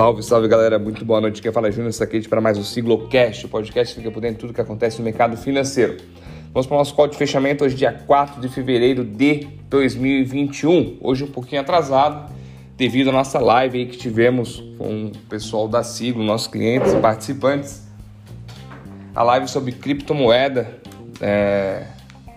Salve, salve galera, muito boa noite. Quem fala é Júnior Saquete para mais um Siglocast, o podcast que fica por dentro de tudo que acontece no mercado financeiro. Vamos para o nosso código de fechamento hoje, dia 4 de fevereiro de 2021. Hoje um pouquinho atrasado, devido à nossa live que tivemos com o pessoal da Siglo, nossos clientes e participantes. A live sobre criptomoeda é,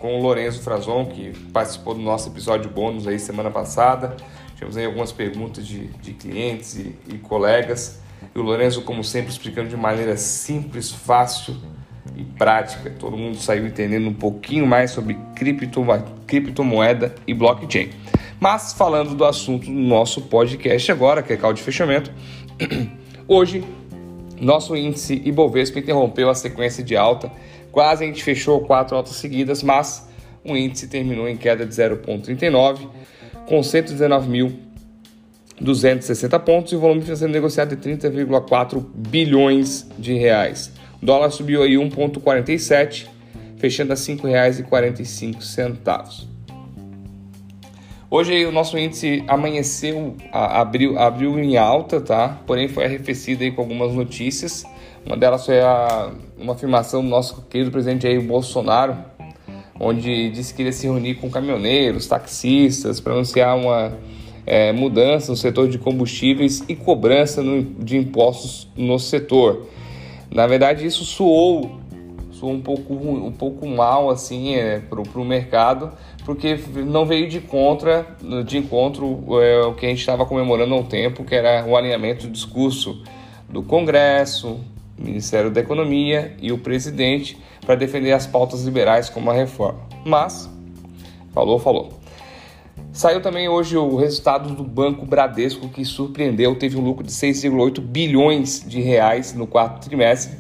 com o Lorenzo Frazon, que participou do nosso episódio bônus aí semana passada. Tivemos aí algumas perguntas de, de clientes e, e colegas. E o Lorenzo, como sempre, explicando de maneira simples, fácil e prática. Todo mundo saiu entendendo um pouquinho mais sobre criptomoeda e blockchain. Mas falando do assunto do nosso podcast agora, que é call de fechamento, hoje nosso índice Ibovespa interrompeu a sequência de alta. Quase a gente fechou quatro altas seguidas, mas o índice terminou em queda de 0,39 com 119.260 pontos e o volume financeiro negociado de 30,4 bilhões de reais. O dólar subiu aí 1,47, fechando a R$ 5,45. Hoje o nosso índice amanheceu, abriu, abriu em alta, tá? Porém foi arrefecido aí com algumas notícias. Uma delas foi a, uma afirmação do nosso querido presidente Jair Bolsonaro, onde disse que iria se reunir com caminhoneiros, taxistas, para anunciar uma é, mudança no setor de combustíveis e cobrança no, de impostos no setor. Na verdade, isso soou, soou um, pouco, um pouco mal assim é, para o mercado, porque não veio de, contra, de encontro é, o que a gente estava comemorando há um tempo, que era o alinhamento do discurso do Congresso, Ministério da Economia e o presidente para defender as pautas liberais como a reforma. Mas, falou, falou. Saiu também hoje o resultado do Banco Bradesco que surpreendeu, teve um lucro de 6,8 bilhões de reais no quarto trimestre.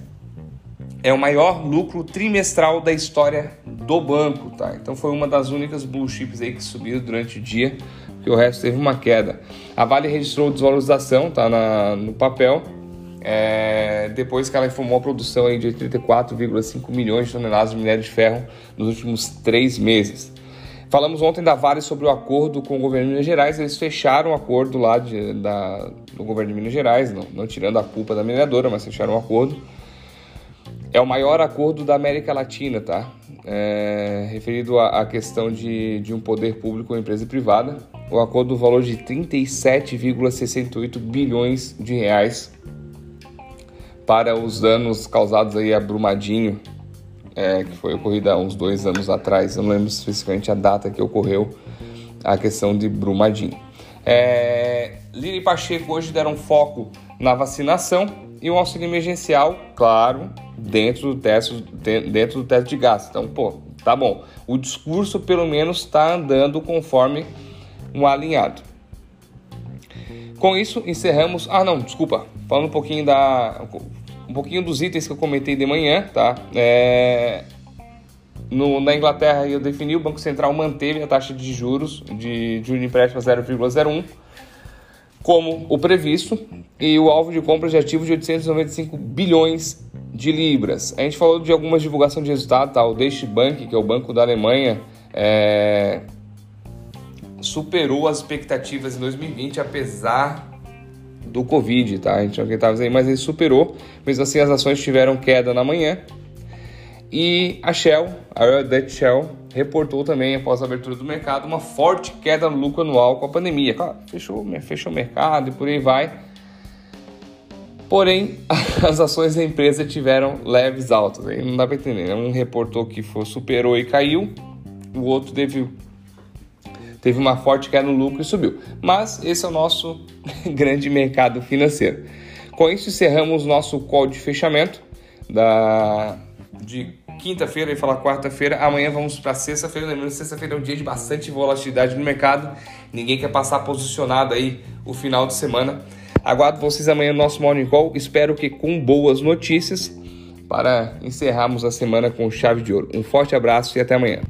É o maior lucro trimestral da história do banco, tá? Então foi uma das únicas blue chips aí que subiu durante o dia, porque o resto teve uma queda. A Vale registrou desvalorização, tá na, no papel, é, depois que ela informou a produção aí de 34,5 milhões de toneladas de minério de ferro nos últimos três meses. Falamos ontem da Vale sobre o acordo com o governo de Minas Gerais. Eles fecharam o acordo lá de, da, do governo de Minas Gerais, não, não tirando a culpa da mineradora, mas fecharam o acordo. É o maior acordo da América Latina, tá? É, referido à, questão de, de um poder público ou empresa privada. O acordo do valor de 37,68 bilhões de reais para os danos causados aí a Brumadinho, é, que foi ocorrido há uns dois anos atrás. Eu não lembro especificamente a data que ocorreu a questão de Brumadinho. É, e Pacheco hoje deram foco na vacinação e um auxílio emergencial, claro, dentro do teste, dentro do teste de gasto. Então, pô, tá bom. O discurso pelo menos está andando conforme um alinhado. Com isso, encerramos. Ah, não, desculpa. Falando um pouquinho da. Um pouquinho dos itens que eu comentei de manhã, tá? É, no, na Inglaterra, eu defini, o Banco Central manteve a taxa de juros de de empréstimo a 0,01 como o previsto e o alvo de compra de ativos de 895 bilhões de libras. A gente falou de algumas divulgações de resultado, tá? O Deutsche Bank, que é o banco da Alemanha, é, superou as expectativas em 2020, apesar do Covid, tá? A gente não acreditava aí, mas ele superou. Mesmo assim, as ações tiveram queda na manhã. E a Shell, a Royal Dutch Shell, reportou também, após a abertura do mercado, uma forte queda no lucro anual com a pandemia. Claro, fechou, fechou o mercado e por aí vai. Porém, as ações da empresa tiveram leves altas. Aí não dá para entender. Né? Um reportou que foi, superou e caiu, o outro teve teve uma forte queda no lucro e subiu. Mas esse é o nosso grande mercado financeiro. Com isso, encerramos nosso call de fechamento da, de quinta-feira e falar quarta-feira. Amanhã vamos para sexta-feira. Lembrando que sexta-feira é um dia de bastante volatilidade no mercado. Ninguém quer passar posicionado aí o final de semana. Aguardo vocês amanhã no nosso Morning Call. Espero que com boas notícias para encerrarmos a semana com chave de ouro. Um forte abraço e até amanhã.